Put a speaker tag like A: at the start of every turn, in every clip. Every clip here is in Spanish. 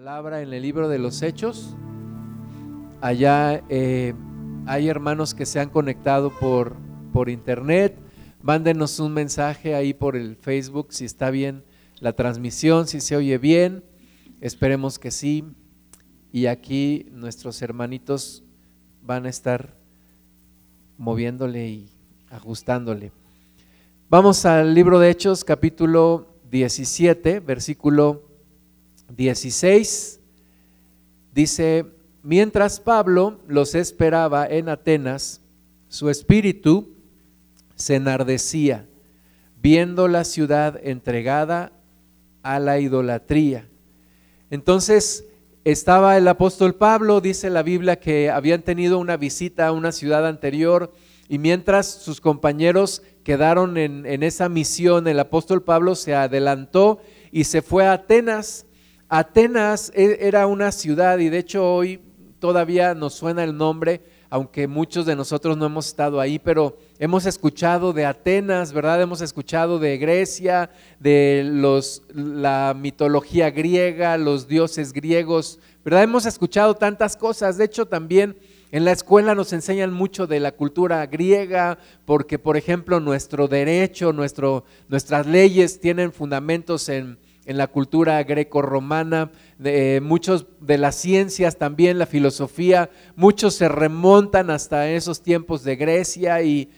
A: palabra en el libro de los Hechos. Allá eh, hay hermanos que se han conectado por, por internet. Mándenos un mensaje ahí por el Facebook si está bien la transmisión, si se oye bien. Esperemos que sí. Y aquí nuestros hermanitos van a estar moviéndole y ajustándole. Vamos al libro de Hechos, capítulo 17, versículo 16 dice, mientras Pablo los esperaba en Atenas, su espíritu se enardecía, viendo la ciudad entregada a la idolatría. Entonces estaba el apóstol Pablo, dice la Biblia, que habían tenido una visita a una ciudad anterior y mientras sus compañeros quedaron en, en esa misión, el apóstol Pablo se adelantó y se fue a Atenas Atenas e, era una ciudad y de hecho hoy todavía nos suena el nombre, aunque muchos de nosotros no hemos estado ahí, pero hemos escuchado de Atenas, ¿verdad? Hemos escuchado de Grecia, de los, la mitología griega, los dioses griegos, ¿verdad? Hemos escuchado tantas cosas. De hecho, también en la escuela nos enseñan mucho de la cultura griega, porque, por ejemplo, nuestro derecho, nuestro, nuestras leyes tienen fundamentos en en la cultura greco-romana, eh, muchos de las ciencias también, la filosofía, muchos se remontan hasta esos tiempos de Grecia y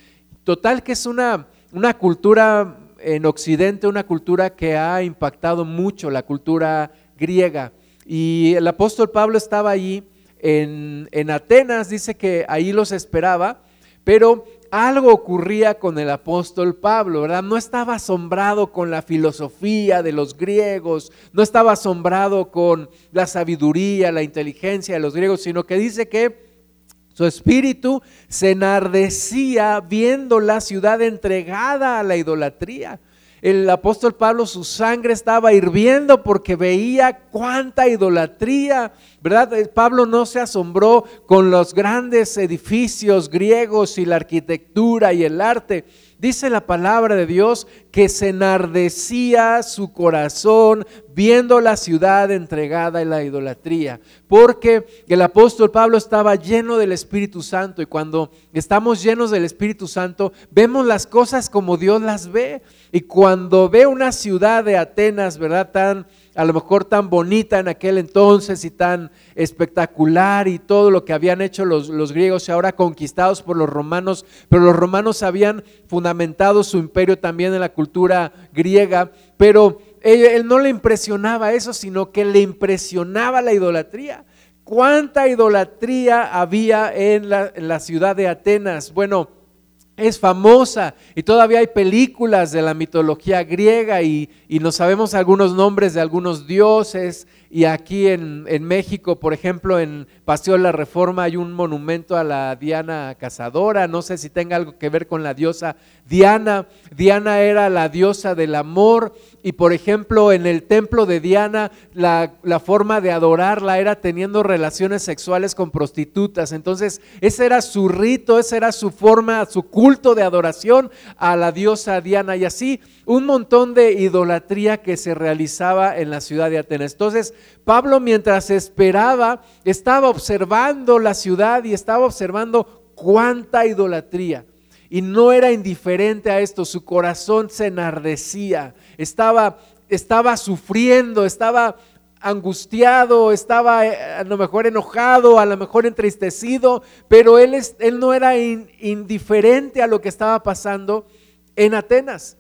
A: total que es una, una cultura en Occidente, una cultura que ha impactado mucho la cultura griega. Y el apóstol Pablo estaba allí en, en Atenas, dice que ahí los esperaba, pero algo ocurría con el apóstol Pablo, ¿verdad? No estaba asombrado con la filosofía de los griegos, no estaba asombrado con la sabiduría, la inteligencia de los griegos, sino que dice que su espíritu se enardecía viendo la ciudad entregada a la idolatría el apóstol Pablo, su sangre estaba hirviendo porque veía cuánta idolatría, ¿verdad? Eh, Pablo no se asombró con los grandes edificios griegos y la arquitectura y el arte. Dice la palabra de Dios que se enardecía su corazón viendo la ciudad entregada en la idolatría, porque el apóstol Pablo estaba lleno del Espíritu Santo y cuando estamos llenos del Espíritu Santo vemos las cosas como Dios las ve y cuando ve una ciudad de Atenas, ¿verdad? Tan a lo mejor tan bonita en aquel entonces y tan espectacular y todo lo que habían hecho los, los, griegos y ahora conquistados por los romanos, pero los romanos habían fundamentado su imperio también en la cultura griega, pero él, no le impresionaba eso, sino que le impresionaba la idolatría. ¿Cuánta idolatría había en la ciudad de Atenas? Bueno, es famosa y todavía hay películas de la mitología griega y, y no sabemos algunos nombres de algunos dioses. Y aquí en, en, México, por ejemplo, en Paseo de la Reforma hay un monumento a la Diana Cazadora, no sé si tenga algo que ver con la diosa Diana. Diana era la diosa del amor y, por ejemplo, en el templo de Diana la, forma de adorarla era teniendo relaciones sexuales con prostitutas. Entonces, ese era su rito, esa era su forma, su culto de adoración a la diosa Diana y así un montón de idolatría que se realizaba en la ciudad de Atenas. Entonces, Pablo mientras esperaba, estaba observando la ciudad y estaba observando cuánta idolatría. Y no era indiferente a esto, su corazón se enardecía, estaba, estaba sufriendo, estaba angustiado, estaba eh, a lo mejor enojado, a lo mejor entristecido, pero él, él no era indiferente a lo que estaba pasando en Atenas.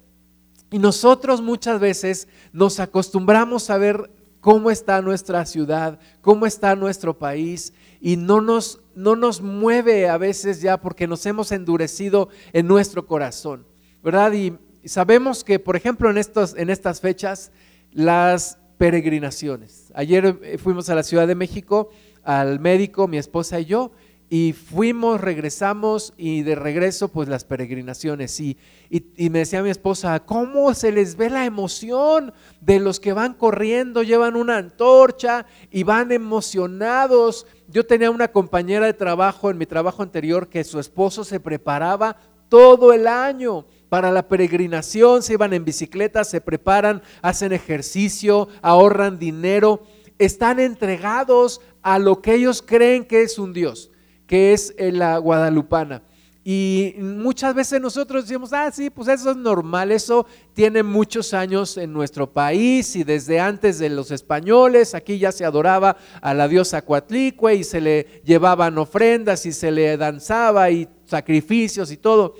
A: Y nosotros muchas veces nos acostumbramos a ver cómo está nuestra ciudad, cómo está nuestro país y no nos, no nos mueve a veces ya porque nos hemos endurecido en nuestro corazón, ¿verdad? Y sabemos que, por ejemplo, en, estos, en estas fechas, las peregrinaciones. Ayer eh, fuimos a la Ciudad de México al médico, mi esposa y yo, y fuimos, regresamos y de regreso pues las peregrinaciones. Y, y, me decía mi esposa, ¿cómo se les ve la emoción de los que van corriendo, llevan una antorcha y van emocionados? Yo tenía una compañera de trabajo en mi trabajo anterior que su esposo se preparaba todo el año para la peregrinación, se iban en bicicleta, se preparan, hacen ejercicio, ahorran dinero están entregados a lo que ellos creen que es un Dios, que es la guadalupana. Y muchas veces nosotros decimos, ah, sí, pues eso es normal, eso tiene muchos años en nuestro país y desde antes de los españoles, aquí ya se adoraba a la diosa Coatlicue y se le llevaban ofrendas y se le danzaba y sacrificios y todo.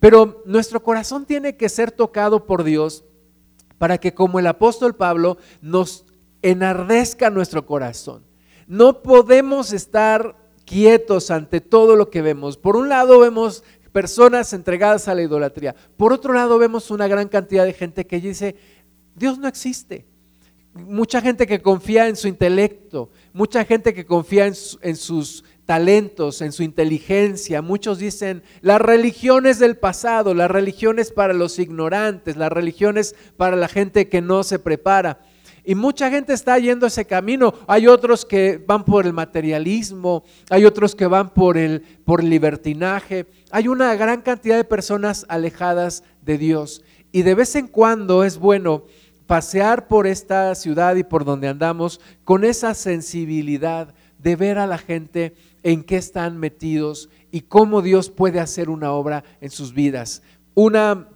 A: Pero nuestro corazón tiene que ser tocado por Dios para que como el apóstol Pablo nos enardezca nuestro corazón. No podemos estar quietos ante todo lo que vemos. Por un lado vemos personas entregadas a la idolatría. Por otro lado vemos una gran cantidad de gente que dice, Dios no existe. Mucha gente que confía en su intelecto, mucha gente que confía en, sus talentos, en su inteligencia. Muchos dicen, las religiones del pasado, las religiones para los ignorantes, las religiones para la gente que no se prepara. Y mucha gente está yendo ese camino. Hay otros que van por el materialismo, hay otros que van por el por libertinaje. Hay una gran cantidad de personas alejadas de Dios. Y de vez en cuando es bueno pasear por esta ciudad y por donde andamos con esa sensibilidad de ver a la gente en qué están metidos y cómo Dios puede hacer una obra en sus vidas. Una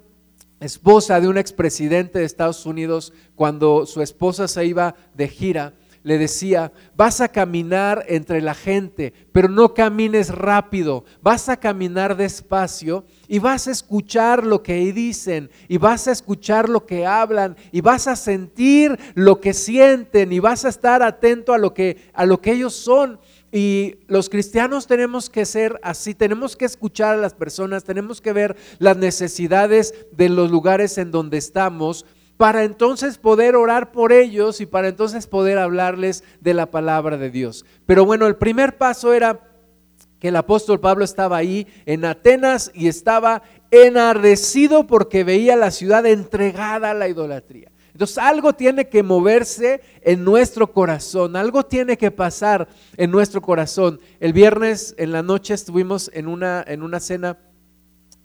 A: esposa de un expresidente de Estados Unidos, cuando su esposa se iba de gira, le decía, vas a caminar entre la gente, pero no camines rápido, vas a caminar despacio y vas a escuchar lo que dicen y vas a escuchar lo que hablan y vas a sentir lo que sienten y vas a estar atento a lo que, a lo que ellos son. Y los cristianos tenemos que ser así, tenemos que escuchar a las personas, tenemos que ver las necesidades de los lugares en donde estamos para entonces poder orar por ellos y para entonces poder hablarles de la palabra de Dios. Pero bueno, el primer paso era que el apóstol Pablo estaba ahí en Atenas y estaba enardecido porque veía la ciudad entregada a la idolatría. Entonces algo tiene que moverse en nuestro corazón, algo tiene que pasar en nuestro corazón. El viernes en la noche estuvimos en una, en una cena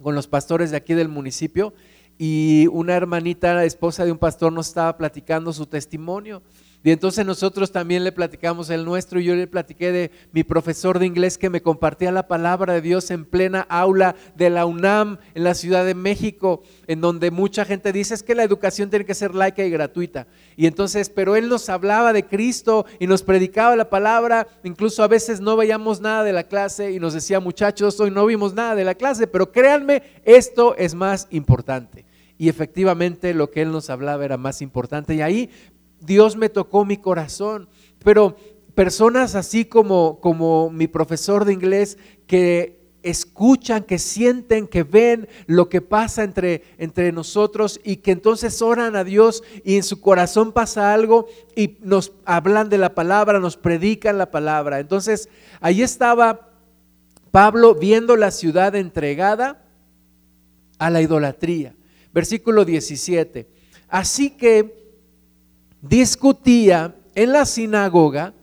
A: con los pastores de aquí del municipio y una hermanita, esposa de un pastor, nos estaba platicando su testimonio y entonces nosotros también le platicamos el nuestro y yo le platiqué de mi profesor de inglés que me compartía la palabra de Dios en plena aula de la UNAM en la Ciudad de México, en donde mucha gente dice es que la educación tiene que ser laica y gratuita. Y entonces, pero él nos hablaba de Cristo y nos predicaba la palabra, incluso a veces no veíamos nada de la clase y nos decía muchachos, hoy no vimos nada de la clase, pero créanme, esto es más importante. Y efectivamente lo que él nos hablaba era más importante. Y ahí Dios me tocó mi corazón. Pero personas así como, como mi profesor de inglés que escuchan, que sienten, que ven lo que pasa entre, entre nosotros y que entonces oran a Dios y en su corazón pasa algo y nos hablan de la palabra, nos predican la palabra. Entonces ahí estaba Pablo viendo la ciudad entregada a la idolatría. Versículo 17. Así que discutía en la sinagoga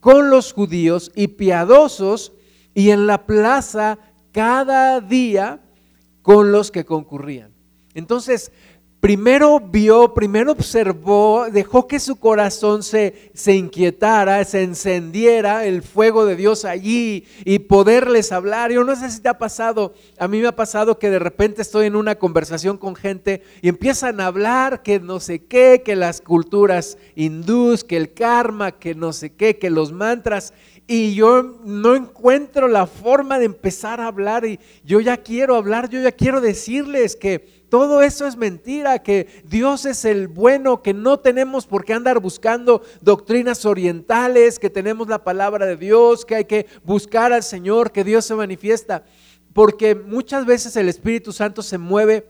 A: con los judíos y piadosos y en la plaza cada día con los que concurrían. Entonces, primero vio, primero observó, dejó que su corazón se, se inquietara, se encendiera el fuego de Dios allí y poderles hablar. Yo no sé si te ha pasado, a mí me ha pasado que de repente estoy en una conversación con gente y empiezan a hablar que no sé qué, que las culturas hindús, que el karma, que no sé qué, que los mantras y yo no encuentro la forma de empezar a hablar y yo ya quiero hablar, yo ya quiero decirles que todo eso es mentira, que Dios es el bueno, que no tenemos por qué andar buscando doctrinas orientales, que tenemos la palabra de Dios, que hay que buscar al Señor, que Dios se manifiesta. Porque muchas veces el Espíritu Santo se mueve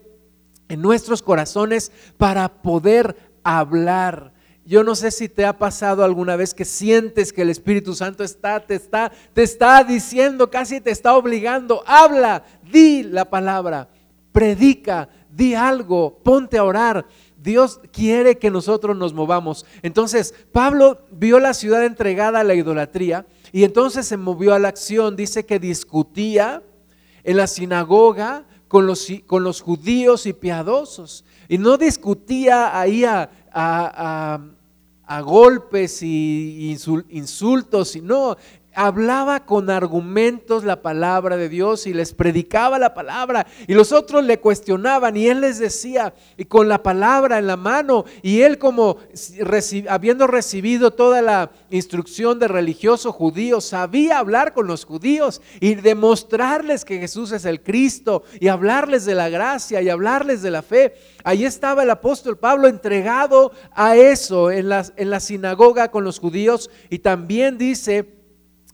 A: en nuestros corazones para poder hablar. Yo no sé si te ha pasado alguna vez que sientes que el Espíritu Santo está, te está, te está diciendo, casi te está obligando, habla, di la palabra, predica, di algo, ponte a orar. Dios quiere que nosotros nos movamos. Entonces, Pablo vio la ciudad entregada a la idolatría y entonces se movió a la acción. Dice que discutía en la sinagoga con los, con los judíos y piadosos. Y no discutía ahí a, a golpes y insultos, y no, hablaba con argumentos la palabra de Dios y les predicaba la palabra y los otros le cuestionaban y él les decía y con la palabra en la mano y él como habiendo recibido toda la instrucción de religioso judío sabía hablar con los judíos y demostrarles que Jesús es el Cristo y hablarles de la gracia y hablarles de la fe. Ahí estaba el apóstol Pablo entregado a eso en en la sinagoga con los judíos y también dice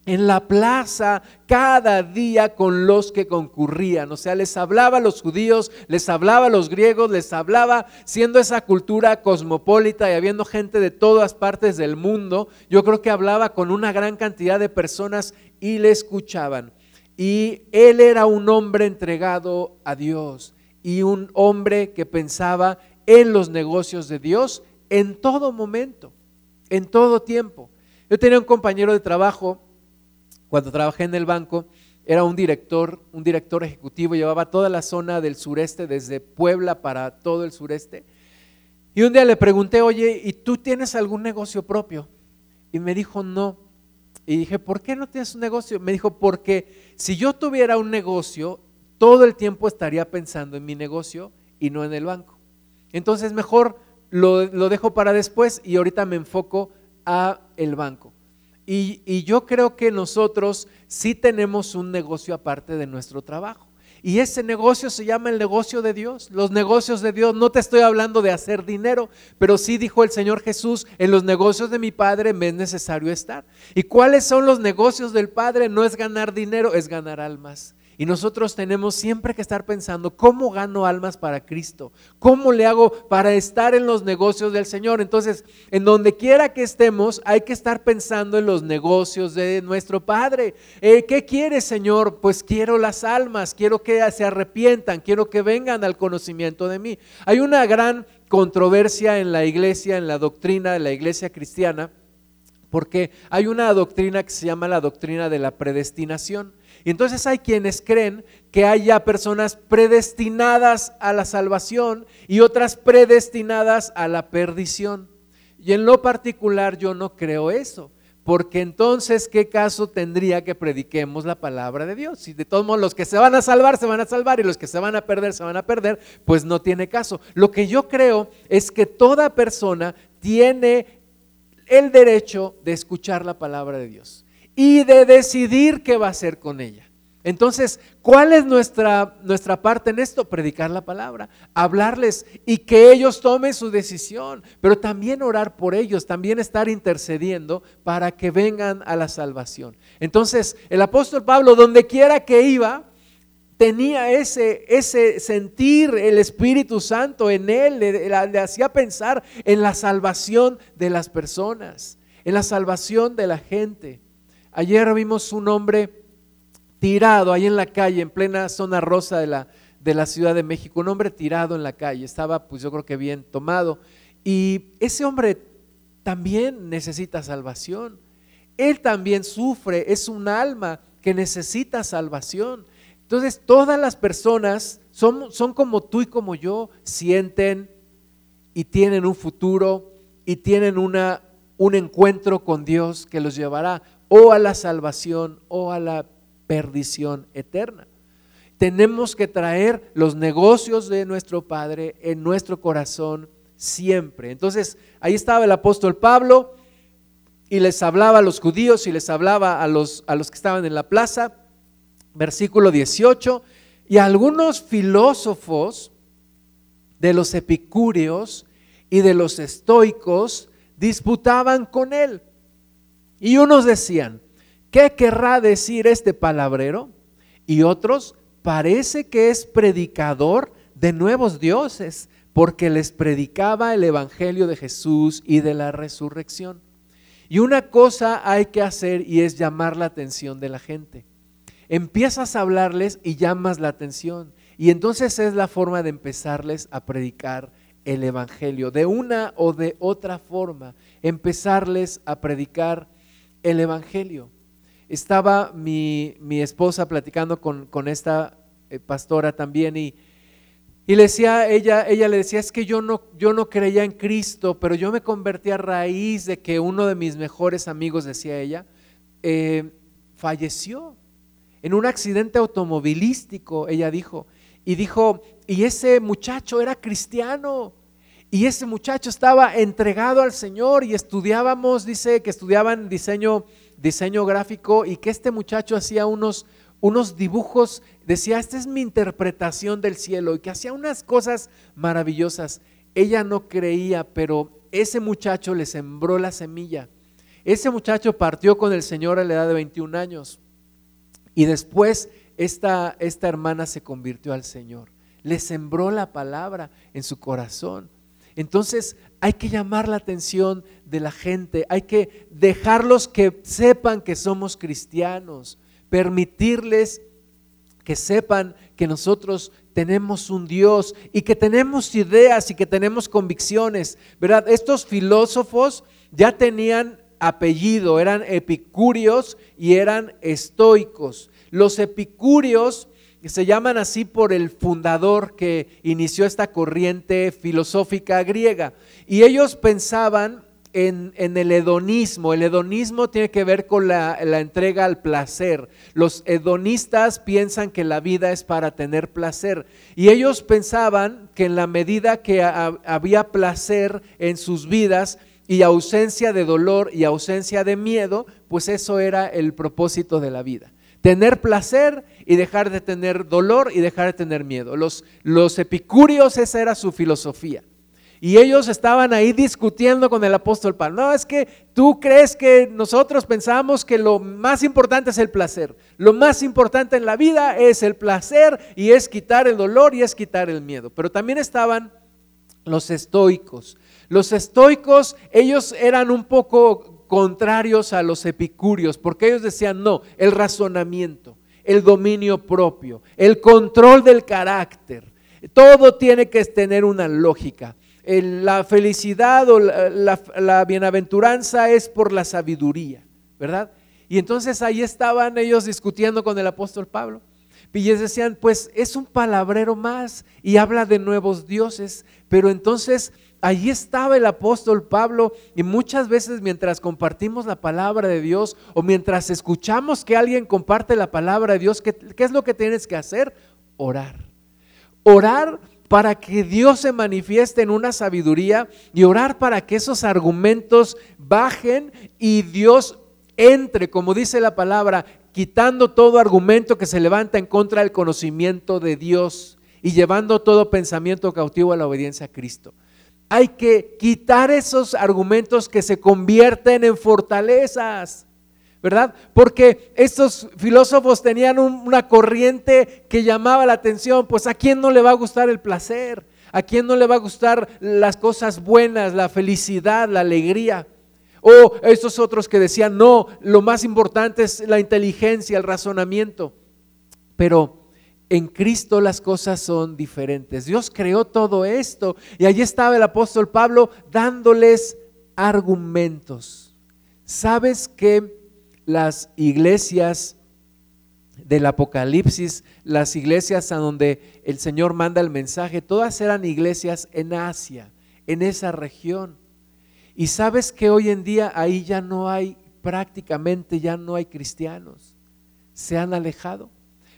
A: en la plaza cada día con los que concurrían. O sea, les hablaba a los judíos, les hablaba a los griegos, les hablaba siendo esa cultura cosmopolita y habiendo gente de todas partes del mundo. Yo creo que hablaba con una gran cantidad de personas y le escuchaban. Y él era un hombre entregado a Dios y un hombre que pensaba en los negocios de Dios en todo momento, en todo tiempo. Yo tenía un compañero de trabajo cuando trabajé en el banco, era un director, un director ejecutivo, llevaba toda la zona del sureste, desde Puebla para todo el sureste. Y un día le pregunté, oye, ¿y tú tienes algún negocio propio? Y me dijo, no. Y dije, ¿por qué no tienes un negocio? Me dijo, porque si yo tuviera un negocio, todo el tiempo estaría pensando en mi negocio y no en el banco. Entonces mejor lo, lo dejo para después y ahorita me enfoco a el banco. Y, yo creo que nosotros sí tenemos un negocio aparte de nuestro trabajo. Y ese negocio se llama el negocio de Dios. Los negocios de Dios, no te estoy hablando de hacer dinero, pero sí dijo el Señor Jesús, en los negocios de mi Padre me es necesario estar. ¿Y cuáles son los negocios del Padre? No es ganar dinero, es ganar almas. Y nosotros tenemos siempre que estar pensando, ¿cómo gano almas para Cristo? ¿Cómo le hago para estar en los negocios del Señor? Entonces, en donde quiera que estemos, hay que estar pensando en los negocios de nuestro Padre. Eh, ¿Qué quiere, Señor? Pues quiero las almas, quiero que se arrepientan, quiero que vengan al conocimiento de mí. Hay una gran controversia en la iglesia, en la doctrina de la iglesia cristiana, porque hay una doctrina que se llama la doctrina de la predestinación. Y entonces hay quienes creen que haya personas predestinadas a la salvación y otras predestinadas a la perdición. Y en lo particular yo no creo eso. Porque entonces, ¿qué caso tendría que prediquemos la palabra de Dios? Si de todos modos los que se van a salvar, se van a salvar y los que se van a perder, se van a perder, pues no tiene caso. Lo que yo creo es que toda persona tiene el derecho de escuchar la palabra de Dios y de decidir qué va a hacer con ella. Entonces, ¿cuál es nuestra, nuestra parte en esto? Predicar la palabra, hablarles y que ellos tomen su decisión, pero también orar por ellos, también estar intercediendo para que vengan a la salvación. Entonces, el apóstol Pablo, donde quiera que iba, tenía ese, ese sentir, el Espíritu Santo en él, le hacía pensar en la salvación de las personas, en la salvación de la gente. Ayer vimos un hombre tirado ahí en la calle, en plena zona rosa de la, de la Ciudad de México, un hombre tirado en la calle, estaba pues yo creo que bien tomado. Y ese hombre también necesita salvación. Él también sufre, es un alma que necesita salvación. Entonces todas las personas son, son como tú y como yo, sienten y tienen un futuro y tienen una, un encuentro con Dios que los llevará o a la salvación o a la perdición eterna. Tenemos que traer los negocios de nuestro Padre en nuestro corazón siempre. Entonces, ahí estaba el apóstol Pablo y les hablaba a los judíos y les hablaba a los, a los que estaban en la plaza, versículo 18, y algunos filósofos de los epicúreos y de los estoicos disputaban con él y unos decían, ¿qué querrá decir este palabrero? Y otros, parece que es predicador de nuevos dioses, porque les predicaba el Evangelio de Jesús y de la resurrección. Y una cosa hay que hacer y es llamar la atención de la gente. Empiezas a hablarles y llamas la atención. Y entonces es la forma de empezarles a predicar el Evangelio, de una o de otra forma, empezarles a predicar el Evangelio. Estaba mi, esposa platicando con, esta eh, pastora también y Y le decía, ella, ella le decía, es que yo no, yo no creía en Cristo, pero yo me convertí a raíz de que uno de mis mejores amigos, decía ella, eh, falleció en un accidente automovilístico, ella dijo. Y dijo, y ese muchacho era cristiano. Y ese muchacho estaba entregado al Señor y estudiábamos, dice que estudiaban diseño, diseño gráfico y que este muchacho hacía unos, unos dibujos, decía, esta es mi interpretación del cielo y que hacía unas cosas maravillosas. Ella no creía, pero ese muchacho le sembró la semilla. Ese muchacho partió con el Señor a la edad de 21 años y después esta, esta hermana se convirtió al Señor. Le sembró la palabra en su corazón. Entonces hay que llamar la atención de la gente, hay que dejarlos que sepan que somos cristianos, permitirles que sepan que nosotros tenemos un Dios y que tenemos ideas y que tenemos convicciones, ¿verdad? Estos filósofos ya tenían apellido, eran epicúreos y eran estoicos. Los epicúreos se llaman así por el fundador que inició esta corriente filosófica griega. Y ellos pensaban en, el hedonismo. El hedonismo tiene que ver con la, entrega al placer. Los hedonistas piensan que la vida es para tener placer. Y ellos pensaban que en la medida que había placer en sus vidas, y ausencia de dolor y ausencia de miedo, pues eso era el propósito de la vida. Tener placer y dejar de tener dolor y dejar de tener miedo. Los, los epicúreos, esa era su filosofía. Y ellos estaban ahí discutiendo con el apóstol Pablo. No, es que tú crees que nosotros pensamos que lo más importante es el placer. Lo más importante en la vida es el placer y es quitar el dolor y es quitar el miedo. Pero también estaban los estoicos. Los estoicos, ellos eran un poco contrarios a los epicúreos, porque ellos decían, no, el razonamiento, el dominio propio, el control del carácter, todo tiene que tener una lógica la felicidad o la, bienaventuranza es por la sabiduría, ¿verdad? Y entonces ahí estaban ellos discutiendo con el apóstol Pablo. Y ellos decían, pues es un palabrero más y habla de nuevos dioses, pero entonces allí estaba el apóstol Pablo y muchas veces mientras compartimos la palabra de Dios o mientras escuchamos que alguien comparte la palabra de Dios, ¿qué, qué es lo que tienes que hacer? Orar. Orar para que Dios se manifieste en una sabiduría y orar para que esos argumentos bajen y Dios entre, como dice la palabra, quitando todo argumento que se levanta en contra del conocimiento de Dios y llevando todo pensamiento cautivo a la obediencia a Cristo. Hay que quitar esos argumentos que se convierten en fortalezas. ¿verdad? Porque estos filósofos tenían una corriente que llamaba la atención, pues a quién no le va a gustar el placer, a quién no le va a gustar las cosas buenas, la felicidad, la alegría. O estos otros que decían, no, lo más importante es la inteligencia, el razonamiento. Pero en Cristo las cosas son diferentes. Dios creó todo esto y allí estaba el apóstol Pablo dándoles argumentos. ¿Sabes qué? las iglesias del Apocalipsis, las iglesias a donde el Señor manda el mensaje, todas eran iglesias en Asia, en esa región. Y sabes que hoy en día ahí ya no hay, prácticamente ya no hay cristianos, se han alejado.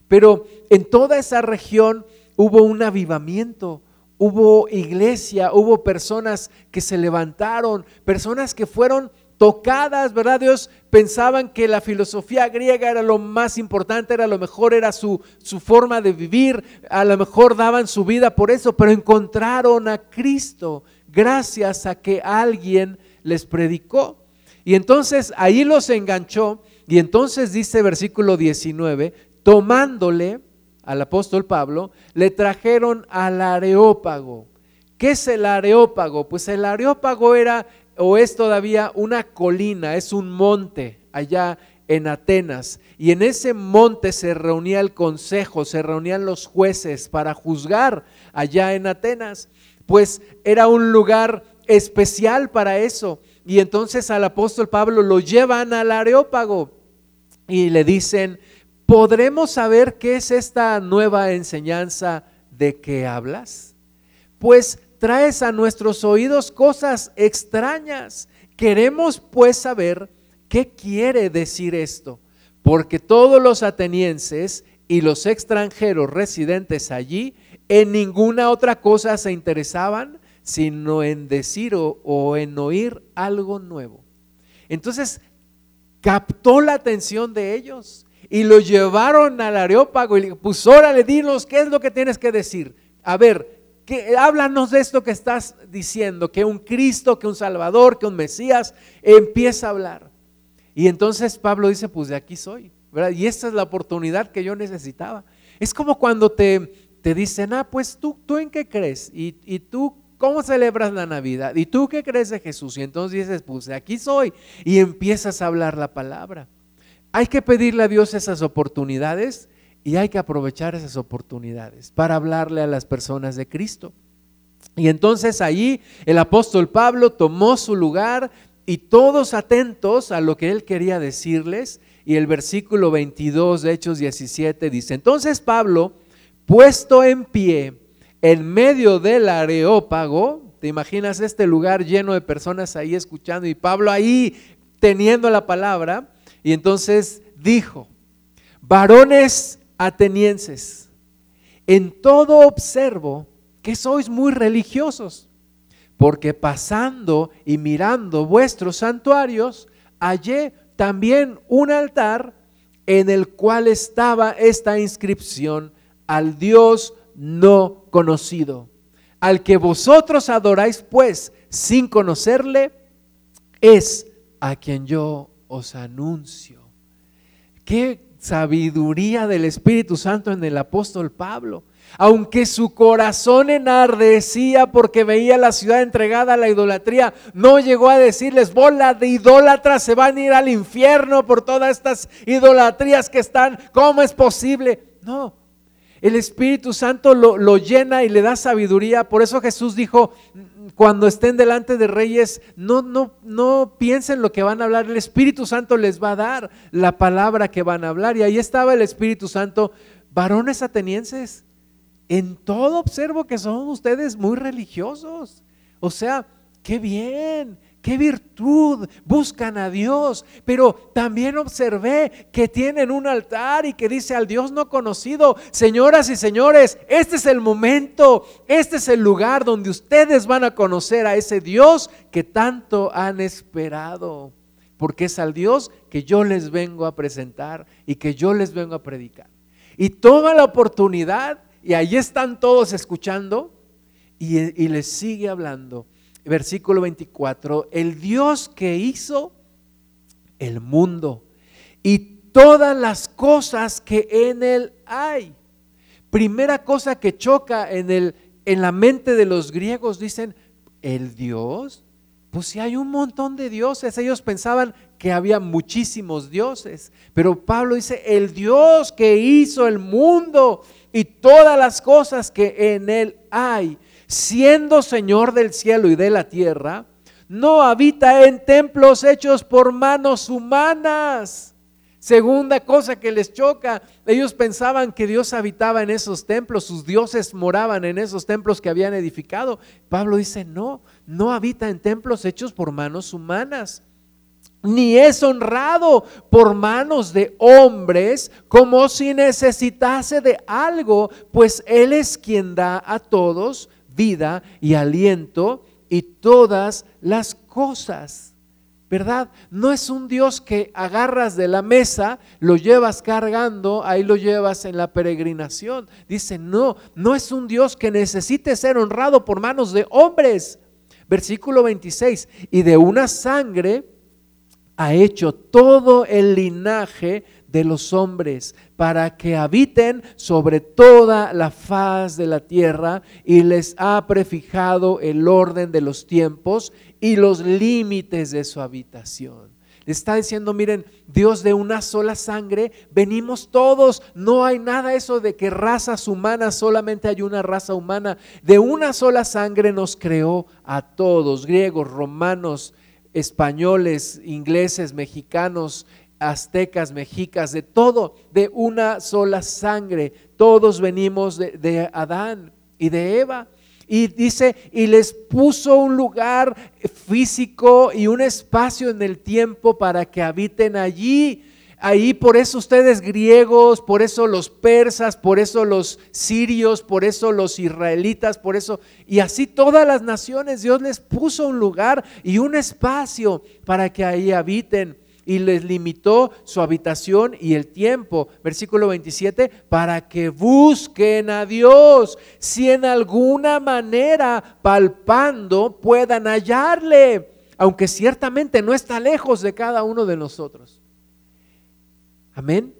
A: Pero en toda esa región hubo un avivamiento, hubo iglesia, hubo personas que se levantaron, personas que fueron tocadas, ¿verdad? Dios pensaban que la filosofía griega era lo más importante, era lo mejor, era su, su forma de vivir, a lo mejor daban su vida por eso, pero encontraron a Cristo gracias a que alguien les predicó. Y entonces ahí los enganchó y entonces dice versículo 19, tomándole al apóstol Pablo, le trajeron al areópago. ¿Qué es el areópago? Pues el areópago era o es todavía una colina, es un monte allá en Atenas. Y en ese monte se reunía el consejo, se reunían los jueces para juzgar allá en Atenas. Pues era un lugar especial para eso. Y entonces al apóstol Pablo lo llevan al Areópago y le dicen, ¿podremos saber qué es esta nueva enseñanza ¿de qué hablas? Pues traes a nuestros oídos cosas extrañas. Queremos pues saber qué quiere decir esto, porque todos los atenienses y los extranjeros residentes allí en ninguna otra cosa se interesaban, sino en decir o, en oír algo nuevo. Entonces captó la atención de ellos y lo llevaron al areópago y le pues órale, dinos, ¿qué es lo que tienes que decir? A ver, que, háblanos de esto que estás diciendo, que un Cristo, que un Salvador, que un Mesías, empieza a hablar. Y entonces Pablo dice, pues de aquí soy. Y esta es la oportunidad que yo necesitaba. Es como cuando te, te dicen, ah, pues tú, tú en qué crees y, y tú cómo celebras la Navidad y tú qué crees de Jesús. Y entonces dices, pues de aquí soy y empiezas a hablar la palabra. Hay que pedirle a Dios esas oportunidades y hay que aprovechar esas oportunidades para hablarle a las personas de Cristo. Y entonces allí el apóstol Pablo tomó su lugar y todos atentos a lo que él quería decirles. Y el versículo 22 de Hechos 17 dice, entonces Pablo, puesto en pie en medio del areópago, te imaginas este lugar lleno de personas ahí escuchando y Pablo ahí teniendo la palabra, y entonces dijo, varones atenienses, en todo observo que sois muy religiosos, porque pasando y mirando vuestros santuarios, hallé también un altar en el cual estaba esta inscripción al Dios no conocido. Al que vosotros adoráis, pues, sin conocerle, es a quien yo os anuncio. Qué sabiduría del Espíritu Santo en el apóstol Pablo. Aunque su corazón enardecía porque veía la ciudad entregada a la idolatría, no llegó a decirles, bola de idólatras se van a ir al infierno por todas estas idolatrías que están, ¿cómo es posible? No, el Espíritu Santo lo, lo, llena y le da sabiduría. Por eso Jesús dijo, cuando estén delante de reyes, no, no, no piensen lo que van a hablar, el Espíritu Santo les va a dar la palabra que van a hablar. Y ahí estaba el Espíritu Santo, varones atenienses, en todo observo que son ustedes muy religiosos. O sea, qué bien, qué virtud, buscan a Dios, pero también observé que tienen un altar y que dice al Dios no conocido, señoras y señores, este es el momento, este es el lugar donde ustedes van a conocer a ese Dios que tanto han esperado, porque es al Dios que yo les vengo a presentar y que yo les vengo a predicar. Y toma la oportunidad y ahí están todos escuchando y, y les sigue hablando versículo 24, el Dios que hizo el mundo y todas las cosas que en él hay. Primera cosa que choca en, el, en la mente de los griegos, dicen, ¿el Dios? Pues si hay un montón de dioses, ellos pensaban que había muchísimos dioses, pero Pablo dice, el Dios que hizo el mundo y todas las cosas que en él hay siendo Señor del cielo y de la tierra, no habita en templos hechos por manos humanas. Segunda cosa que les choca, ellos pensaban que Dios habitaba en esos templos, sus dioses moraban en esos templos que habían edificado. Pablo dice, no, no habita en templos hechos por manos humanas, ni es honrado por manos de hombres como si necesitase de algo, pues Él es quien da a todos vida y aliento y todas las cosas. ¿Verdad? No es un Dios que agarras de la mesa, lo llevas cargando, ahí lo llevas en la peregrinación. Dice, no, no es un Dios que necesite ser honrado por manos de hombres. Versículo 26, y de una sangre ha hecho todo el linaje de los hombres, para que habiten sobre toda la faz de la tierra y les ha prefijado el orden de los tiempos y los límites de su habitación. Está diciendo, miren, Dios de una sola sangre, venimos todos, no hay nada eso de que razas humanas, solamente hay una raza humana, de una sola sangre nos creó a todos, griegos, romanos, españoles, ingleses, mexicanos, aztecas, mexicas, de todo, de una sola sangre. Todos venimos de, Adán y de Eva. Y dice, y les puso un lugar físico y un espacio en el tiempo para que habiten allí. Ahí por eso ustedes griegos, por eso los persas, por eso los sirios, por eso los israelitas, por eso, y así todas las naciones, Dios les puso un lugar y un espacio para que ahí habiten y les limitó su habitación y el tiempo. Versículo 27, para que busquen a Dios, si en alguna manera palpando puedan hallarle, aunque ciertamente no está lejos de cada uno de nosotros. Amén.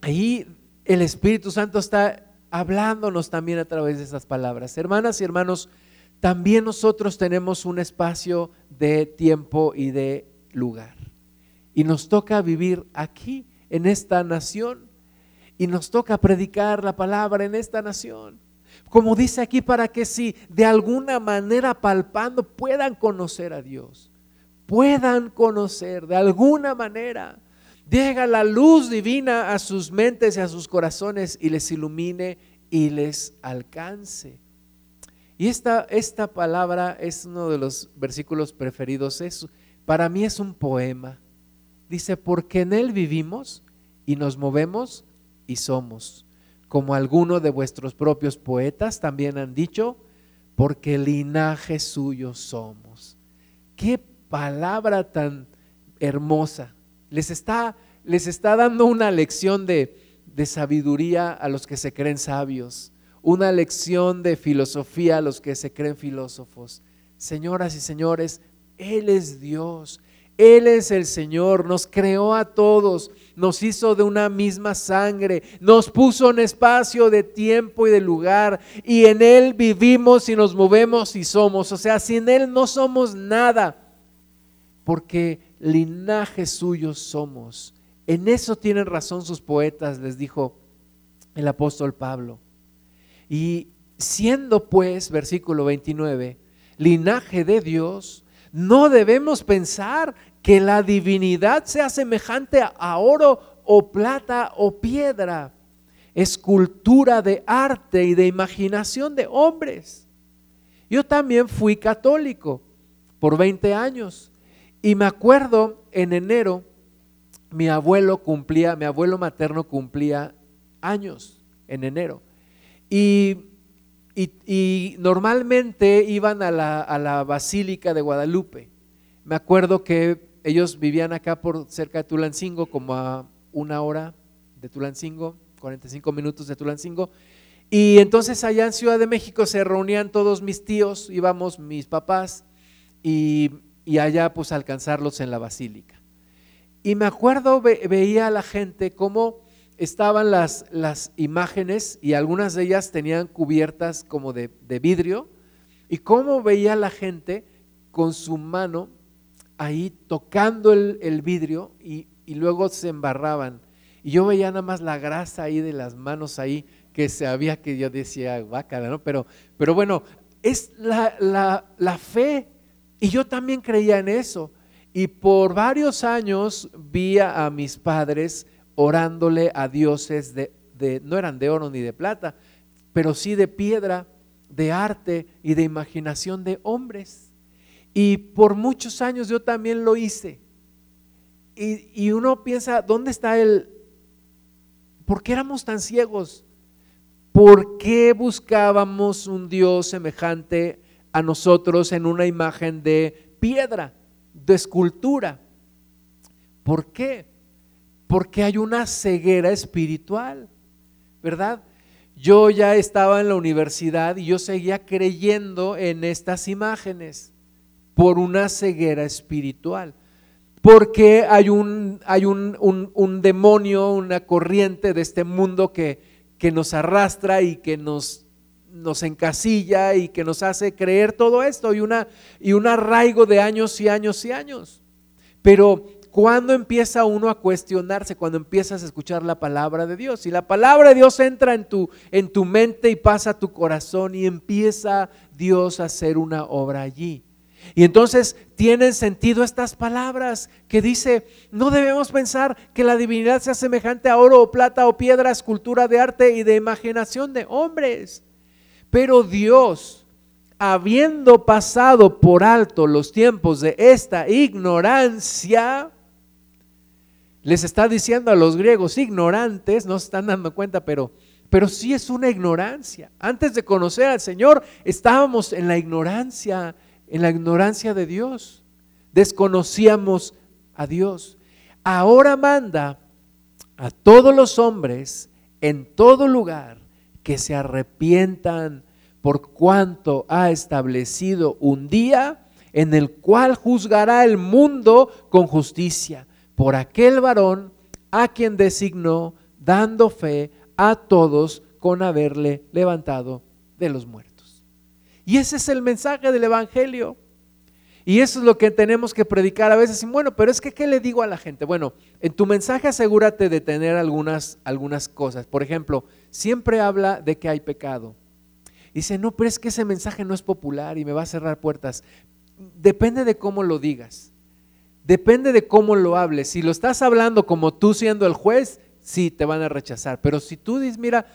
A: Ahí el Espíritu Santo está hablándonos también a través de esas palabras. Hermanas y hermanos, también nosotros tenemos un espacio de tiempo y de lugar. Y nos toca vivir aquí, en esta nación. Y nos toca predicar la palabra en esta nación. Como dice aquí, para que si de alguna manera palpando puedan conocer a Dios. Puedan conocer de alguna manera. Llega la luz divina a sus mentes y a sus corazones y les ilumine y les alcance. Y esta, esta palabra es uno de los versículos preferidos. Es, para mí es un poema. Dice, porque en Él vivimos y nos movemos y somos. Como algunos de vuestros propios poetas también han dicho, porque linaje suyo somos. Qué palabra tan hermosa. Les está, les está dando una lección de, de sabiduría a los que se creen sabios, una lección de filosofía a los que se creen filósofos. Señoras y señores, Él es Dios él es el Señor, nos creó a todos, nos hizo de una misma sangre, nos puso en espacio de tiempo y de lugar y en Él vivimos y nos movemos y somos. O sea, sin Él no somos nada, porque linaje suyo somos. En eso tienen razón sus poetas, les dijo el apóstol Pablo. Y siendo pues, versículo 29, linaje de Dios, no debemos pensar que la divinidad sea semejante a oro o plata o piedra, escultura de arte y de imaginación de hombres. Yo también fui católico por 20 años y me acuerdo en enero mi abuelo cumplía, mi abuelo materno cumplía años en enero. Y y, normalmente iban a la, Basílica de Guadalupe. Me acuerdo que ellos vivían acá por cerca de Tulancingo, como a una hora de Tulancingo, 45 minutos de Tulancingo. Y entonces allá en Ciudad de México se reunían todos mis tíos, íbamos mis papás y, allá pues alcanzarlos en la basílica. Y me acuerdo, veía a la gente como estaban las, las imágenes y algunas de ellas tenían cubiertas como de, vidrio y cómo veía la gente con su mano ahí tocando el, vidrio y, luego se embarraban. Y yo veía nada más la grasa ahí de las manos ahí que se había que yo decía, guácala, ¿no? Pero, pero bueno, es la, la, la fe. Y yo también creía en eso. Y por varios años vi a mis padres orándole a dioses de, no eran de oro ni de plata, pero sí de piedra, de arte y de imaginación de hombres. Y por muchos años yo también lo hice. Y, y uno piensa, ¿dónde está el... ¿Por qué éramos tan ciegos? ¿Por qué buscábamos un Dios semejante a nosotros en una imagen de piedra, de escultura? ¿Por qué? Porque hay una ceguera espiritual, ¿verdad? Yo ya estaba en la universidad y yo seguía creyendo en estas imágenes por una ceguera espiritual. Porque hay un, hay un, demonio, una corriente de este mundo que, que nos arrastra y que nos, nos encasilla y que nos hace creer todo esto y, una, y un arraigo de años y años y años. Pero cuando empieza uno a cuestionarse, cuando empiezas a escuchar la palabra de Dios. Y la palabra de Dios entra en tu, en tu mente y pasa a tu corazón y empieza Dios a hacer una obra allí. Y entonces tienen sentido estas palabras que dice, no debemos pensar que la divinidad sea semejante a oro o plata o piedra, escultura de arte y de imaginación de hombres. Pero Dios, habiendo pasado por alto los tiempos de esta ignorancia, les está diciendo a los griegos ignorantes, no se están dando cuenta, pero, pero sí es una ignorancia. Antes de conocer al Señor estábamos en la ignorancia en la ignorancia de Dios. Desconocíamos a Dios. Ahora manda a todos los hombres en todo lugar que se arrepientan por cuanto ha establecido un día en el cual juzgará el mundo con justicia por aquel varón a quien designó, dando fe a todos con haberle levantado de los muertos. Y ese es el mensaje del Evangelio. Y eso es lo que tenemos que predicar a veces. Bueno, pero es que, ¿qué le digo a la gente? Bueno, en tu mensaje asegúrate de tener algunas, algunas cosas. Por ejemplo, siempre habla de que hay pecado. Dice, no, pero es que ese mensaje no es popular y me va a cerrar puertas. Depende de cómo lo digas. Depende de cómo lo hables. Si lo estás hablando como tú siendo el juez, sí, te van a rechazar. Pero si tú dices, mira,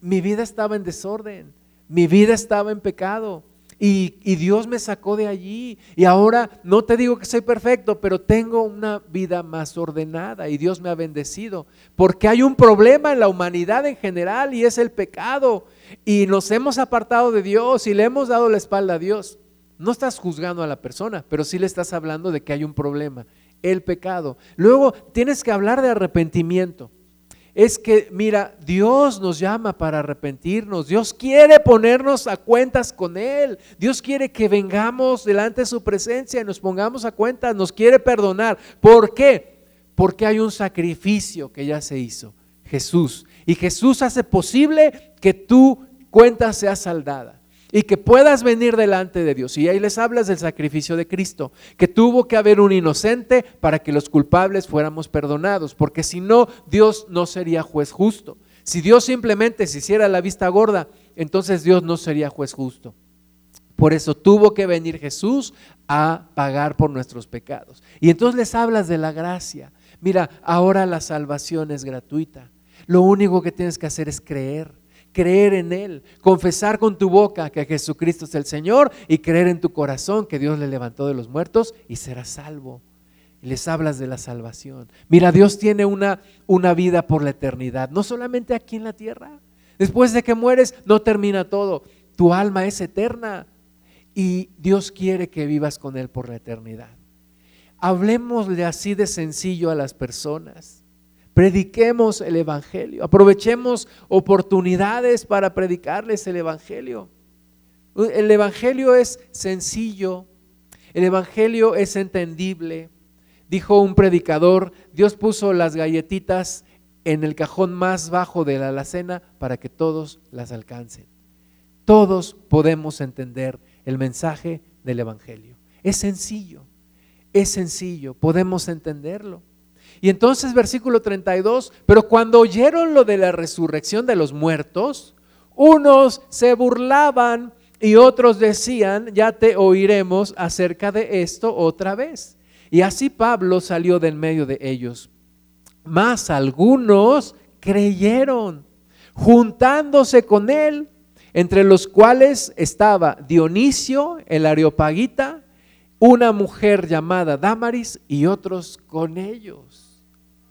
A: mi vida estaba en desorden mi vida estaba en pecado y, Dios me sacó de allí. Y ahora no te digo que soy perfecto, pero tengo una vida más ordenada y Dios me ha bendecido. Porque hay un problema en la humanidad en general y es el pecado. Y nos hemos apartado de Dios y le hemos dado la espalda a Dios. No estás juzgando a la persona, pero sí le estás hablando de que hay un problema, el pecado. Luego tienes que hablar de arrepentimiento es que, mira, Dios nos llama para arrepentirnos, Dios quiere ponernos a cuentas con Él, Dios quiere que vengamos delante de su presencia y nos pongamos a cuentas, nos quiere perdonar. ¿Por qué? Porque hay un sacrificio que ya se hizo, Jesús. Y Jesús hace posible que tu cuenta sea saldada y que puedas venir delante de Dios. Y ahí les hablas del sacrificio de Cristo, que tuvo que haber un inocente para que los culpables fuéramos perdonados, porque si no, Dios no sería juez justo. Si Dios simplemente se hiciera la vista gorda, entonces Dios no sería juez justo. Por eso tuvo que venir Jesús a pagar por nuestros pecados. Y entonces les hablas de la gracia. Mira, ahora la salvación es gratuita. Lo único que tienes que hacer es creer creer en Él, confesar con tu boca que Jesucristo es el Señor y creer en tu corazón que Dios le levantó de los muertos y serás salvo. Les hablas de la salvación. Mira, Dios tiene una, una vida por la eternidad, no solamente aquí en la tierra. Después de que mueres, no termina todo. Tu alma es eterna y Dios quiere que vivas con Él por la eternidad. Hablemosle así de sencillo a las personas. Prediquemos el Evangelio, aprovechemos oportunidades para predicarles el Evangelio. El Evangelio es sencillo, el Evangelio es entendible. Dijo un predicador, Dios puso las galletitas en el cajón más bajo de la alacena para que todos las alcancen. Todos podemos entender el mensaje del Evangelio. Es sencillo, es sencillo, podemos entenderlo. Y entonces versículo 32, pero cuando oyeron lo de la resurrección de los muertos, unos se burlaban y otros decían, ya te oiremos acerca de esto otra vez. Y así Pablo salió del medio de ellos. Mas algunos creyeron, juntándose con él, entre los cuales estaba Dionisio, el Areopagita, una mujer llamada Damaris y otros con ellos.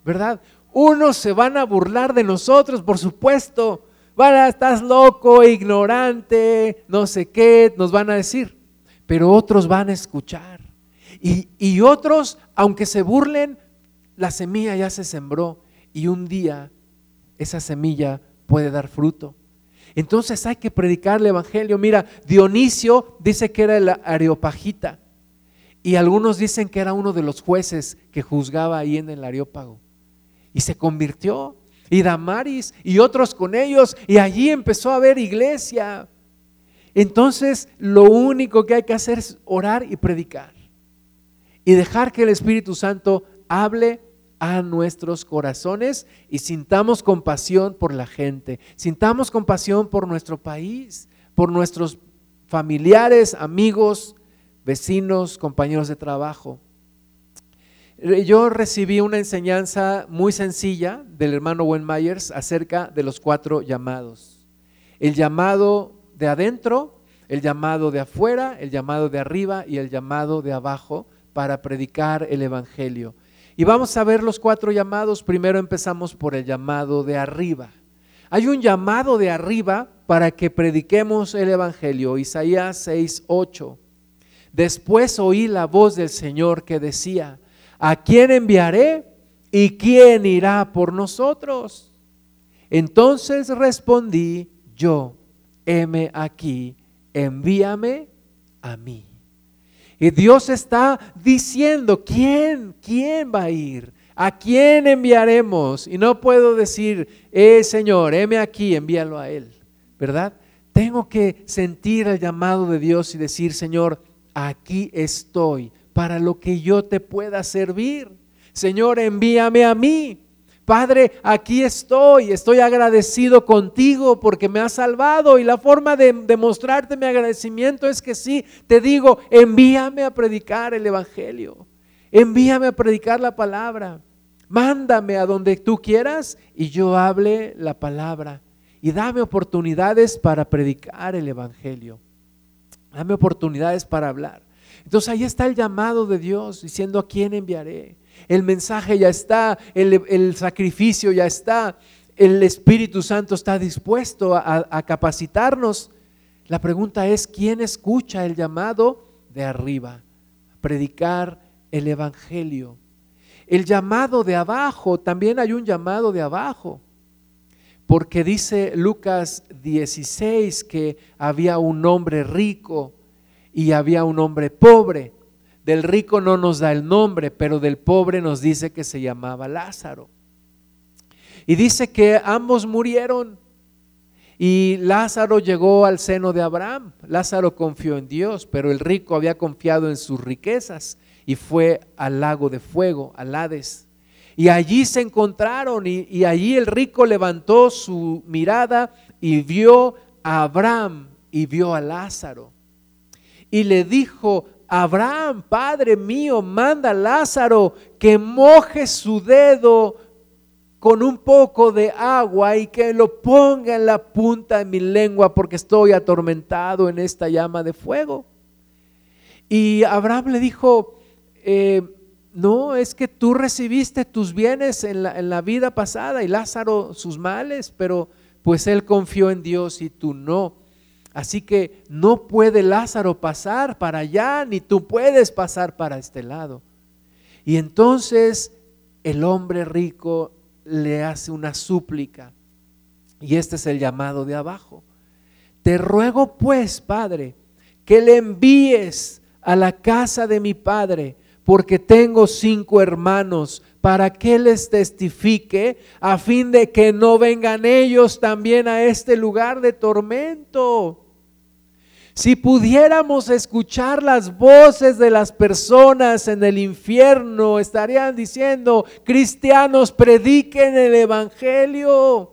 A: ¿Verdad? Unos se van a burlar de nosotros, por supuesto. Van estás loco, ignorante, no sé qué, nos van a decir. Pero otros van a escuchar. Y, y otros, aunque se burlen, la semilla ya se sembró y un día esa semilla puede dar fruto. Entonces hay que predicar el Evangelio. Mira, Dionisio dice que era el areopagita y algunos dicen que era uno de los jueces que juzgaba ahí en el areópago y se convirtió. Y Damaris y otros con ellos. Y allí empezó a haber iglesia. Entonces lo único que hay que hacer es orar y predicar. Y dejar que el Espíritu Santo hable a nuestros corazones y sintamos compasión por la gente, sintamos compasión por nuestro país, por nuestros familiares, amigos, vecinos, compañeros de trabajo. Eh, yo recibí una enseñanza muy sencilla del hermano Wen Myers acerca de los cuatro llamados. El llamado de adentro, el llamado de afuera, el llamado de arriba y el llamado de abajo para predicar el Evangelio. Y vamos a ver los cuatro llamados. Primero empezamos por el llamado de arriba. Hay un llamado de arriba para que prediquemos el Evangelio. Isaías 6, 8. Después oí la voz del Señor que decía, ¿a quién enviaré y quién irá por nosotros? Entonces respondí yo, heme aquí, envíame a mí. Y Dios está diciendo, ¿quién? ¿Quién va a ir? ¿A quién enviaremos? Y no puedo decir, eh Señor, heme aquí, envíalo a Él, ¿verdad? Tengo que sentir el llamado de Dios y decir, Señor, aquí estoy para lo que yo te pueda servir. Señor, envíame a mí. Padre, aquí estoy, estoy agradecido contigo porque me has salvado y la forma de demostrarte mi agradecimiento es que sí, te digo, envíame a predicar el Evangelio, envíame a predicar la palabra, mándame a donde tú quieras y yo hable la palabra y dame oportunidades para predicar el Evangelio, dame oportunidades para hablar. Entonces ahí está el llamado de Dios diciendo a quién enviaré. El mensaje ya está, el, sacrificio ya está, el Espíritu Santo está dispuesto a, a capacitarnos. La pregunta es, ¿quién escucha el llamado de arriba? Predicar el Evangelio. El llamado de abajo, también hay un llamado de abajo. Porque dice Lucas 16 que había un hombre rico y había un hombre pobre. Del rico no nos da el nombre, pero del pobre nos dice que se llamaba Lázaro. Y dice que ambos murieron y Lázaro llegó al seno de Abraham. Lázaro confió en Dios, pero el rico había confiado en sus riquezas y fue al lago de fuego, al Hades. Y allí se encontraron y, y allí el rico levantó su mirada y vio a Abraham y vio a Lázaro. Y le dijo, Abraham, Padre mío, manda a Lázaro que moje su dedo con un poco de agua y que lo ponga en la punta de mi lengua porque estoy atormentado en esta llama de fuego. Y Abraham le dijo, eh, no, es que tú recibiste tus bienes en la, en la vida pasada y Lázaro sus males, pero pues él confió en Dios y tú no. Así que no puede Lázaro pasar para allá, ni tú puedes pasar para este lado. Y entonces el hombre rico le hace una súplica. Y este es el llamado de abajo. Te ruego pues, Padre, que le envíes a la casa de mi Padre, porque tengo cinco hermanos, para que les testifique, a fin de que no vengan ellos también a este lugar de tormento. Si pudiéramos escuchar las voces de las personas en el infierno, estarían diciendo, cristianos, prediquen el Evangelio,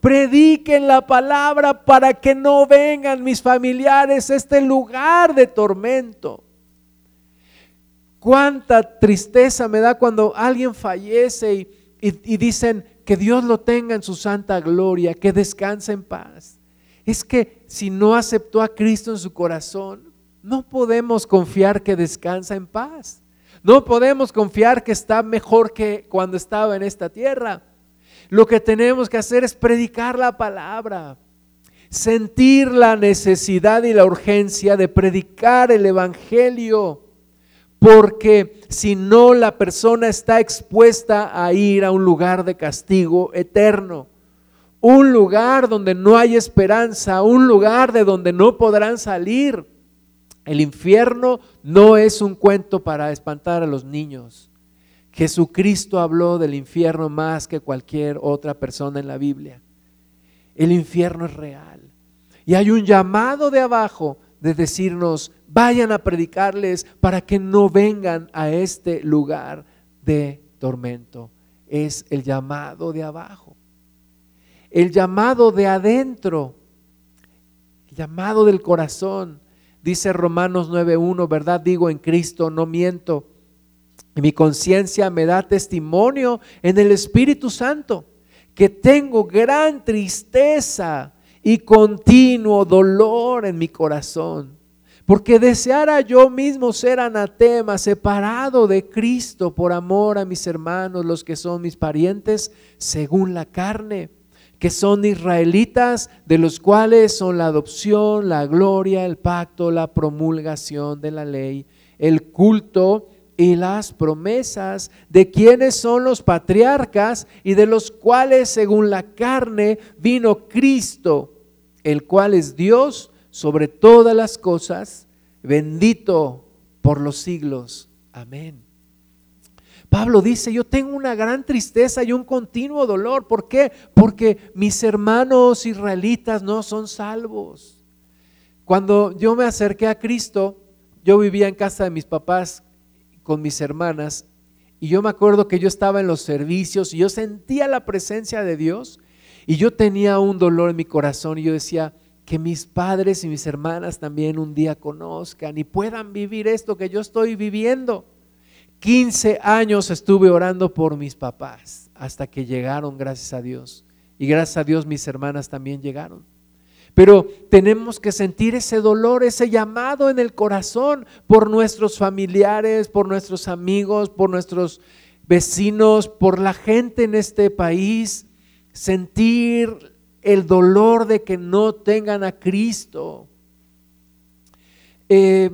A: prediquen la palabra para que no vengan mis familiares a este lugar de tormento. Cuánta tristeza me da cuando alguien fallece y, dicen que Dios lo tenga en su santa gloria, que descanse en paz es que si no aceptó a Cristo en su corazón, no podemos confiar que descansa en paz. No podemos confiar que está mejor que cuando estaba en esta tierra. Lo que tenemos que hacer es predicar la palabra, sentir la necesidad y la urgencia de predicar el Evangelio, porque si no la persona está expuesta a ir a un lugar de castigo eterno un lugar donde no hay esperanza, un lugar de donde no podrán salir. El infierno no es un cuento para espantar a los niños. Jesucristo habló del infierno más que cualquier otra persona en la Biblia. El infierno es real. Y hay un llamado de abajo de decirnos, vayan a predicarles para que no vengan a este lugar de tormento. Es el llamado de abajo el llamado de adentro, el llamado del corazón. Dice Romanos 9.1, ¿verdad? Digo en Cristo, no miento. Mi conciencia me da testimonio en el Espíritu Santo que tengo gran tristeza y continuo dolor en mi corazón. Porque deseara yo mismo ser anatema, separado de Cristo por amor a mis hermanos, los que son mis parientes, según la carne, que son israelitas, de los cuales son la adopción, la gloria, el pacto, la promulgación de la ley, el culto y las promesas de quienes son los patriarcas y de los cuales según la carne vino Cristo, el cual es Dios sobre todas las cosas, bendito por los siglos. Amén. Pablo dice, yo tengo una gran tristeza y un continuo dolor. ¿Por qué? Porque mis hermanos israelitas no son salvos. Cuando yo me acerqué a Cristo, yo vivía en casa de mis papás con mis hermanas y yo me acuerdo que yo estaba en los servicios y yo sentía la presencia de Dios y yo tenía un dolor en mi corazón y yo decía, que mis padres y mis hermanas también un día conozcan y puedan vivir esto que yo estoy viviendo. 15 años estuve orando por mis papás hasta que llegaron, gracias a Dios. Y gracias a Dios mis hermanas también llegaron. Pero tenemos que sentir ese dolor, ese llamado en el corazón por nuestros familiares, por nuestros amigos, por nuestros vecinos, por la gente en este país. Sentir el dolor de que no tengan a Cristo. Eh,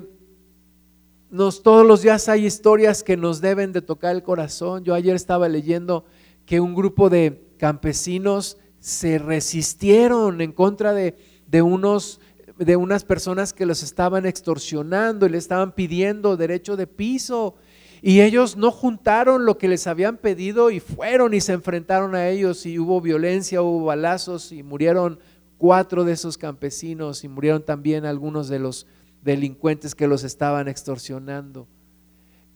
A: nos, todos los días hay historias que nos deben de tocar el corazón. Yo ayer estaba leyendo que un grupo de campesinos se resistieron en contra de, de unos de unas personas que los estaban extorsionando y le estaban pidiendo derecho de piso y ellos no juntaron lo que les habían pedido y fueron y se enfrentaron a ellos y hubo violencia, hubo balazos y murieron cuatro de esos campesinos y murieron también algunos de los delincuentes que los estaban extorsionando.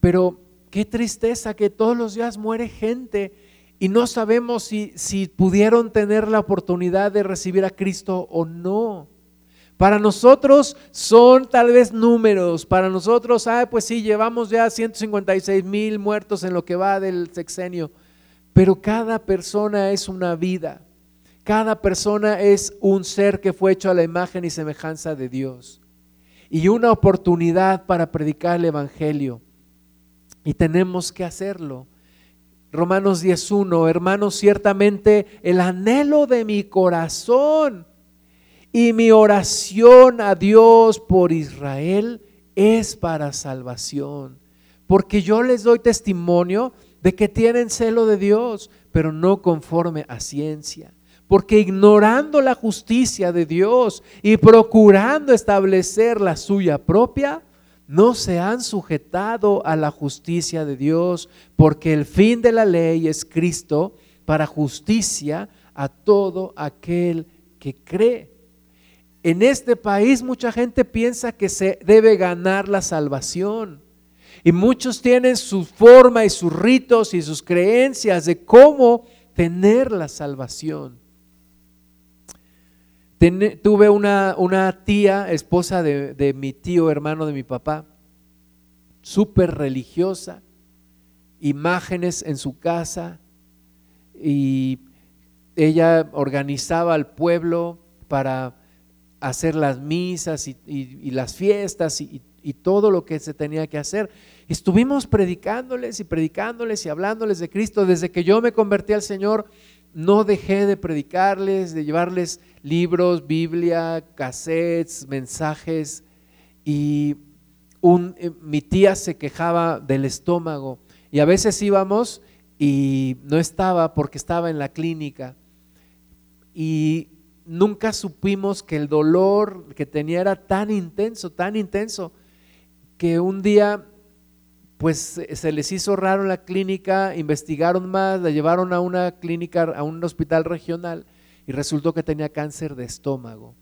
A: Pero qué tristeza que todos los días muere gente y no sabemos si, si pudieron tener la oportunidad de recibir a Cristo o no. Para nosotros son tal vez números, para nosotros, ah, pues sí, llevamos ya 156 mil muertos en lo que va del sexenio, pero cada persona es una vida, cada persona es un ser que fue hecho a la imagen y semejanza de Dios y una oportunidad para predicar el Evangelio y tenemos que hacerlo. Romanos 10.1, hermanos, ciertamente el anhelo de mi corazón y mi oración a Dios por Israel es para salvación. Porque yo les doy testimonio de que tienen celo de Dios, pero no conforme a ciencia. Porque ignorando la justicia de Dios y procurando establecer la suya propia, no se han sujetado a la justicia de Dios, porque el fin de la ley es Cristo para justicia a todo aquel que cree. En este país mucha gente piensa que se debe ganar la salvación. Y muchos tienen su forma y sus ritos y sus creencias de cómo tener la salvación. Tuve una, una, tía, esposa de, de mi tío, hermano de mi papá, súper religiosa, imágenes en su casa y ella organizaba al pueblo para hacer las misas y, las fiestas y, todo lo que se tenía que hacer. Estuvimos predicándoles y predicándoles y hablándoles de Cristo. Desde que yo me convertí al Señor, no dejé de predicarles, de llevarles libros, Biblia, cassettes, mensajes. Y eh, mi tía se quejaba del estómago. Y a veces íbamos y no estaba porque estaba en la clínica. Y nunca supimos que el dolor que tenía era tan intenso, tan intenso, que un día pues se les hizo raro la clínica, investigaron más, la llevaron a una clínica, a un hospital regional y resultó que tenía cáncer de estómago.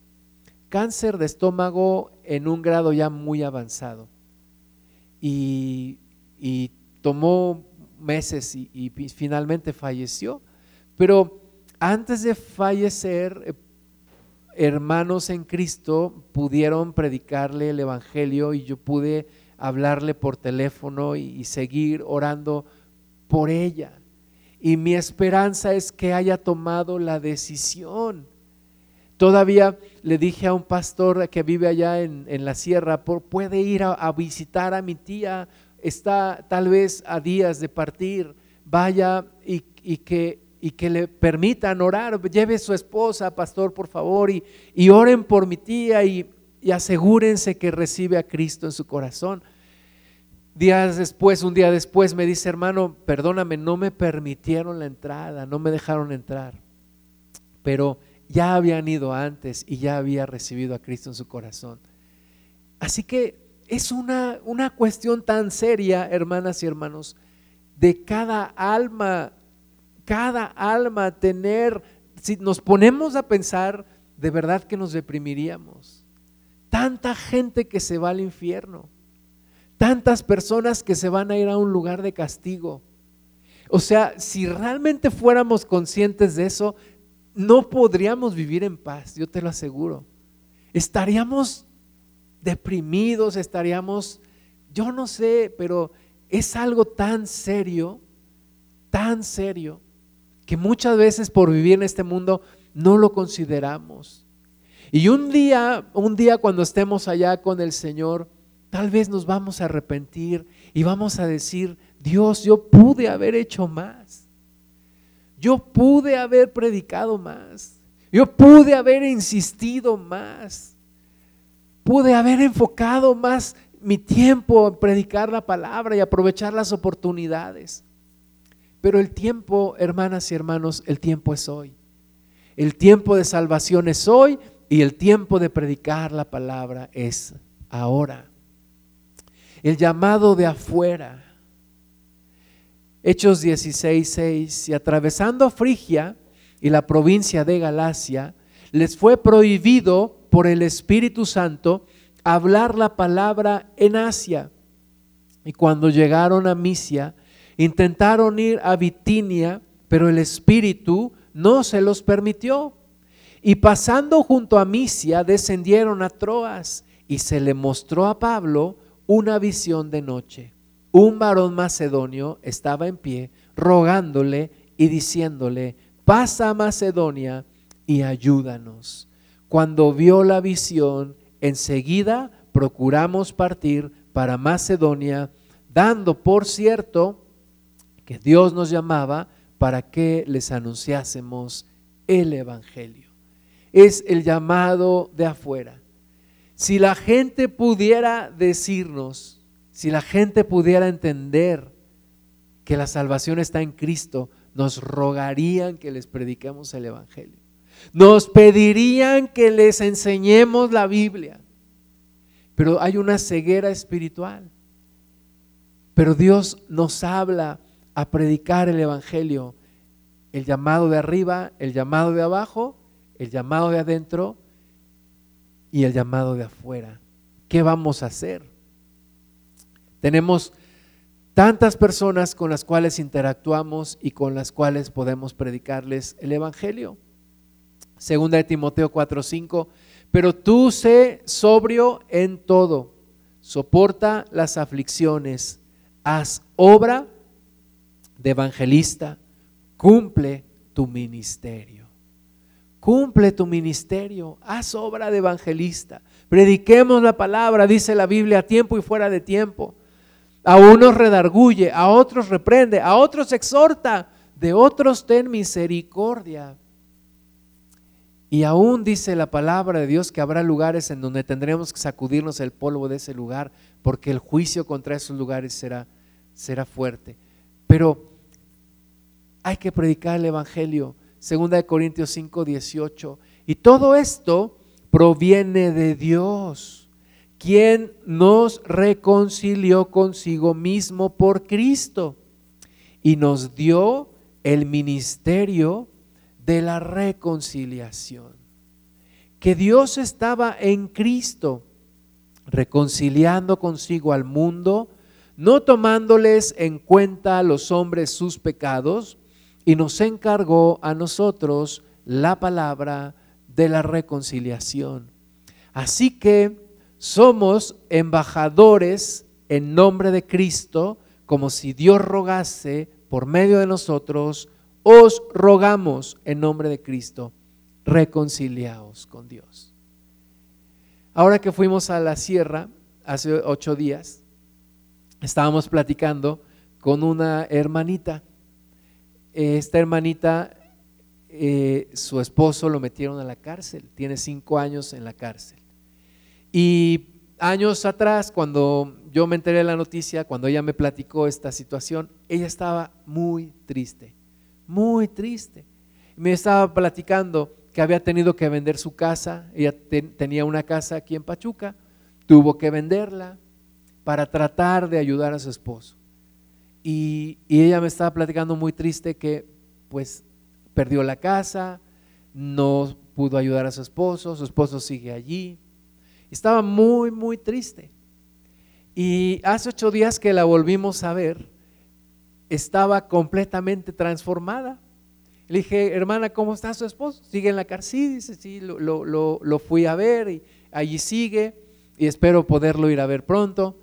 A: Cáncer de estómago en un grado ya muy avanzado. Y, tomó meses y, y finalmente falleció. Pero antes de fallecer, hermanos en Cristo pudieron predicarle el Evangelio y yo pude hablarle por teléfono y, seguir orando por ella. Y mi esperanza es que haya tomado la decisión. Todavía le dije a un pastor que vive allá en, la sierra, puede ir a, visitar a mi tía, está tal vez a días de partir, vaya y, que, y que le permitan orar, lleve su esposa, pastor, por favor, y, y oren por mi tía y, y asegúrense que recibe a Cristo en su corazón. Días después, un día después, me dice, hermano, perdóname, no me permitieron la entrada, no me dejaron entrar. Pero ya habían ido antes y ya había recibido a Cristo en su corazón. Así que es una, una cuestión tan seria, hermanas y hermanos, de cada alma, cada alma tener, si nos ponemos a pensar, de verdad que nos deprimiríamos. Tanta gente que se va al infierno tantas personas que se van a ir a un lugar de castigo. O sea, si realmente fuéramos conscientes de eso, no podríamos vivir en paz, yo te lo aseguro. Estaríamos deprimidos, estaríamos, yo no sé, pero es algo tan serio, tan serio, que muchas veces por vivir en este mundo no lo consideramos. Y un día, un día cuando estemos allá con el Señor, Tal vez nos vamos a arrepentir y vamos a decir, Dios, yo pude haber hecho más. Yo pude haber predicado más. Yo pude haber insistido más. Pude haber enfocado más mi tiempo en predicar la palabra y aprovechar las oportunidades. Pero el tiempo, hermanas y hermanos, el tiempo es hoy. El tiempo de salvación es hoy y el tiempo de predicar la palabra es ahora el llamado de afuera. Hechos 16, 6, y atravesando Frigia y la provincia de Galacia, les fue prohibido por el Espíritu Santo hablar la palabra en Asia. Y cuando llegaron a Misia, intentaron ir a Bitinia, pero el Espíritu no se los permitió. Y pasando junto a Misia, descendieron a Troas y se le mostró a Pablo una visión de noche. Un varón macedonio estaba en pie, rogándole y diciéndole, pasa a Macedonia y ayúdanos. Cuando vio la visión, enseguida procuramos partir para Macedonia, dando por cierto que Dios nos llamaba para que les anunciásemos el Evangelio. Es el llamado de afuera. Si la gente pudiera decirnos, si la gente pudiera entender que la salvación está en Cristo, nos rogarían que les prediquemos el Evangelio. Nos pedirían que les enseñemos la Biblia. Pero hay una ceguera espiritual. Pero Dios nos habla a predicar el Evangelio. El llamado de arriba, el llamado de abajo, el llamado de adentro y el llamado de afuera. ¿Qué vamos a hacer? Tenemos tantas personas con las cuales interactuamos y con las cuales podemos predicarles el Evangelio. Segunda de Timoteo 4:5, pero tú sé sobrio en todo, soporta las aflicciones, haz obra de evangelista, cumple tu ministerio. Cumple tu ministerio, haz obra de evangelista. Prediquemos la palabra, dice la Biblia, a tiempo y fuera de tiempo. A unos redarguye, a otros reprende, a otros exhorta, de otros ten misericordia. Y aún dice la palabra de Dios que habrá lugares en donde tendremos que sacudirnos el polvo de ese lugar, porque el juicio contra esos lugares será, será fuerte. Pero hay que predicar el Evangelio Segunda de Corintios 5, 18. Y todo esto proviene de Dios, quien nos reconcilió consigo mismo por Cristo y nos dio el ministerio de la reconciliación. Que Dios estaba en Cristo reconciliando consigo al mundo, no tomándoles en cuenta a los hombres sus pecados, y nos encargó a nosotros la palabra de la reconciliación. Así que somos embajadores en nombre de Cristo, como si Dios rogase por medio de nosotros, os rogamos en nombre de Cristo, reconciliaos con Dios. Ahora que fuimos a la sierra, hace ocho días, estábamos platicando con una hermanita. Esta hermanita, eh, su esposo lo metieron a la cárcel, tiene cinco años en la cárcel. Y años atrás, cuando yo me enteré de la noticia, cuando ella me platicó esta situación, ella estaba muy triste, muy triste. Me estaba platicando que había tenido que vender su casa, ella tenía una casa aquí en Pachuca, tuvo que venderla para tratar de ayudar a su esposo. Y, ella me estaba platicando muy triste que pues perdió la casa, no pudo ayudar a su esposo, su esposo sigue allí, estaba muy, muy triste. Y hace ocho días que la volvimos a ver, estaba completamente transformada. Le dije, hermana, ¿cómo está su esposo? ¿Sigue en la cárcel? dice, sí, lo, fui a ver y allí sigue y espero poderlo ir a ver pronto.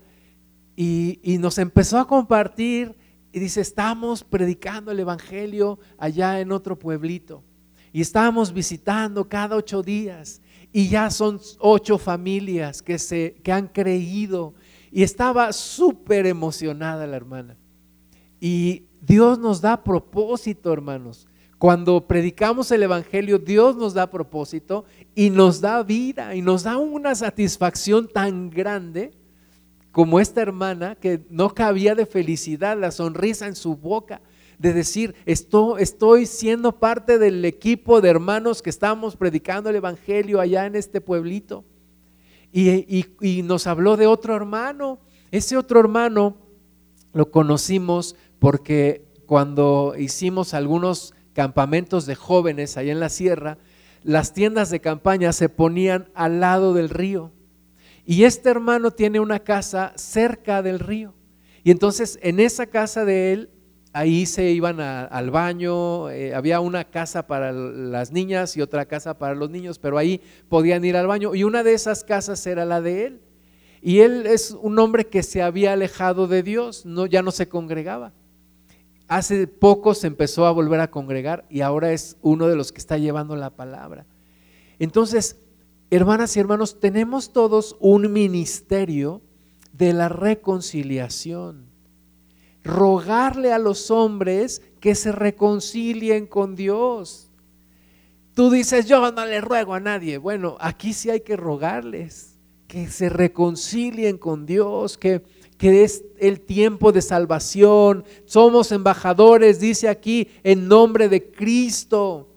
A: Y, nos empezó a compartir y dice, estamos predicando el Evangelio allá en otro pueblito. Y estábamos visitando cada ocho días y ya son ocho familias que, se, que han creído. Y estaba súper emocionada la hermana. Y Dios nos da propósito, hermanos. Cuando predicamos el Evangelio, Dios nos da propósito y nos da vida y nos da una satisfacción tan grande como esta hermana que no cabía de felicidad, la sonrisa en su boca de decir, estoy, estoy siendo parte del equipo de hermanos que estamos predicando el Evangelio allá en este pueblito. Y, y nos habló de otro hermano. Ese otro hermano lo conocimos porque cuando hicimos algunos campamentos de jóvenes allá en la sierra, las tiendas de campaña se ponían al lado del río. Y este hermano tiene una casa cerca del río. Y entonces en esa casa de él ahí se iban al baño, eh, había una casa para las niñas y otra casa para los niños, pero ahí podían ir al baño y una de esas casas era la de él. Y él es un hombre que se había alejado de Dios, no, ya no se congregaba. Hace poco se empezó a volver a congregar y ahora es uno de los que está llevando la palabra. Entonces, hermanas y hermanos, tenemos todos un ministerio de la reconciliación rogarle a los hombres que se reconcilien con Dios. Tú dices, yo no le ruego a nadie. Bueno, aquí sí hay que rogarles que se reconcilien con Dios, que, que es el tiempo de salvación. Somos embajadores, dice aquí, en nombre de Cristo.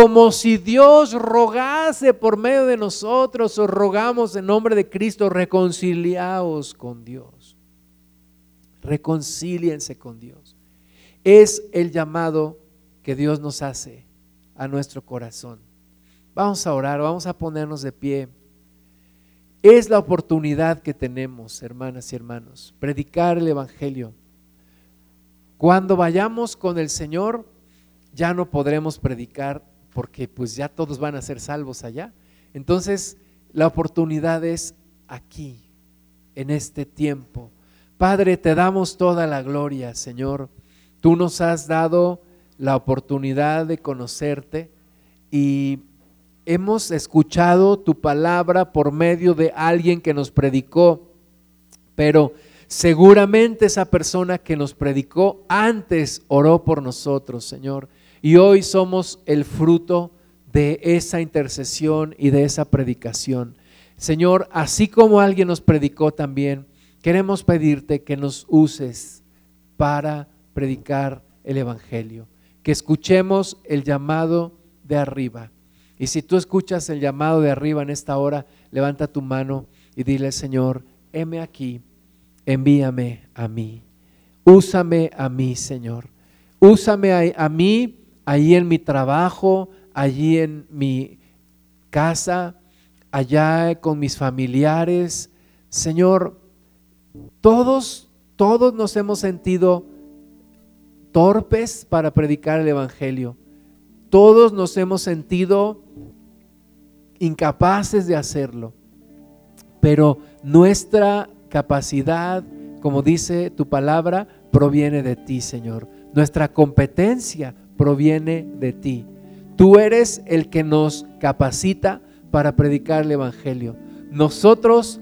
A: Como si Dios rogase por medio de nosotros, o rogamos en nombre de Cristo, reconciliaos con Dios reconcíliense con Dios. Es el llamado que Dios nos hace a nuestro corazón. Vamos a orar, vamos a ponernos de pie. Es la oportunidad que tenemos, hermanas y hermanos, predicar el Evangelio. Cuando vayamos con el Señor, ya no podremos predicar porque pues ya todos van a ser salvos allá. Entonces, la oportunidad es aquí, en este tiempo Padre, te damos toda la gloria, Señor. Tú nos has dado la oportunidad de conocerte y hemos escuchado tu palabra por medio de alguien que nos predicó, pero seguramente esa persona que nos predicó antes oró por nosotros, Señor, y hoy somos el fruto de esa intercesión y de esa predicación. Señor, así como alguien nos predicó también, queremos pedirte que nos uses para predicar el Evangelio, que escuchemos el llamado de arriba. Y si tú escuchas el llamado de arriba en esta hora, levanta tu mano y dile, Señor, heme aquí, envíame a mí. Úsame a mí, Señor. Úsame a, a mí, allí en mi trabajo, allí en mi casa, allá con mis familiares. Señor, todos, todos nos hemos sentido torpes para predicar el Evangelio. Todos nos hemos sentido incapaces de hacerlo. Pero nuestra capacidad, como dice tu palabra, proviene de ti, Señor. Nuestra competencia proviene de ti. Tú eres el que nos capacita para predicar el Evangelio. Nosotros,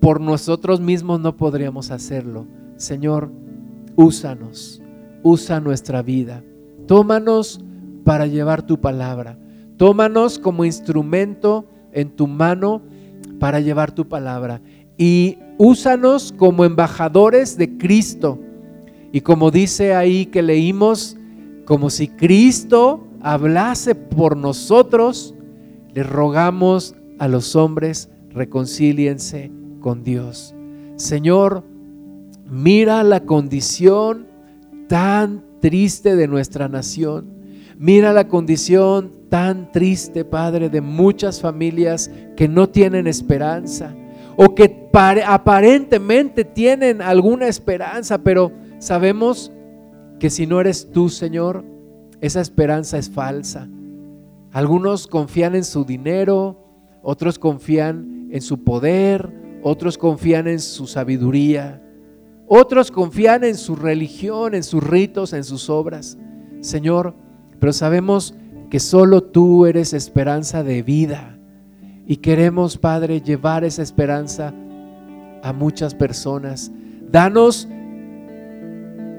A: por nosotros mismos, no podríamos hacerlo. Señor, úsanos, usa nuestra vida. Tómanos para llevar tu palabra. Tómanos como instrumento en tu mano para llevar tu palabra. Y úsanos como embajadores de Cristo. Y como dice ahí que leímos, como si Cristo hablase por nosotros, le rogamos a los hombres, reconcíliense con Dios. Señor, mira la condición tan triste de nuestra nación. Mira la condición tan triste, Padre, de muchas familias que no tienen esperanza o que aparentemente tienen alguna esperanza, pero sabemos que si no eres tú, Señor, esa esperanza es falsa. Algunos confían en su dinero, otros confían en su poder, otros confían en su sabiduría, otros confían en su religión, en sus ritos, en sus obras. Señor, pero sabemos que solo tú eres esperanza de vida. Y queremos, Padre, llevar esa esperanza a muchas personas. Danos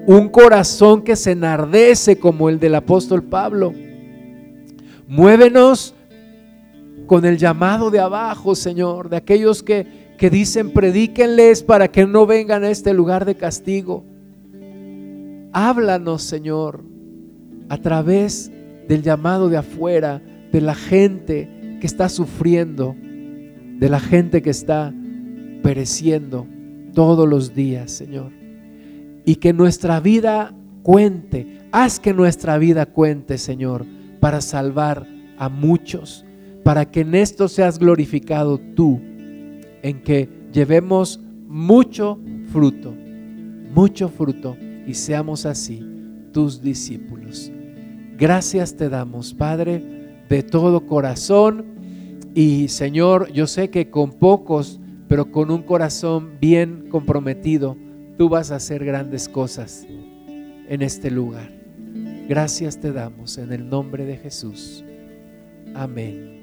A: un corazón que se enardece como el del apóstol Pablo. Muévenos con el llamado de abajo, Señor, de aquellos que, que dicen, predíquenles para que no vengan a este lugar de castigo. Háblanos, Señor, a través del llamado de afuera, de la gente que está sufriendo, de la gente que está pereciendo todos los días, Señor. Y que nuestra vida cuente, haz que nuestra vida cuente, Señor, para salvar a muchos, para que en esto seas glorificado tú, en que llevemos mucho fruto, mucho fruto, y seamos así tus discípulos. Gracias te damos, Padre, de todo corazón. Y Señor, yo sé que con pocos, pero con un corazón bien comprometido, tú vas a hacer grandes cosas en este lugar. Gracias te damos en el nombre de Jesús. Amén.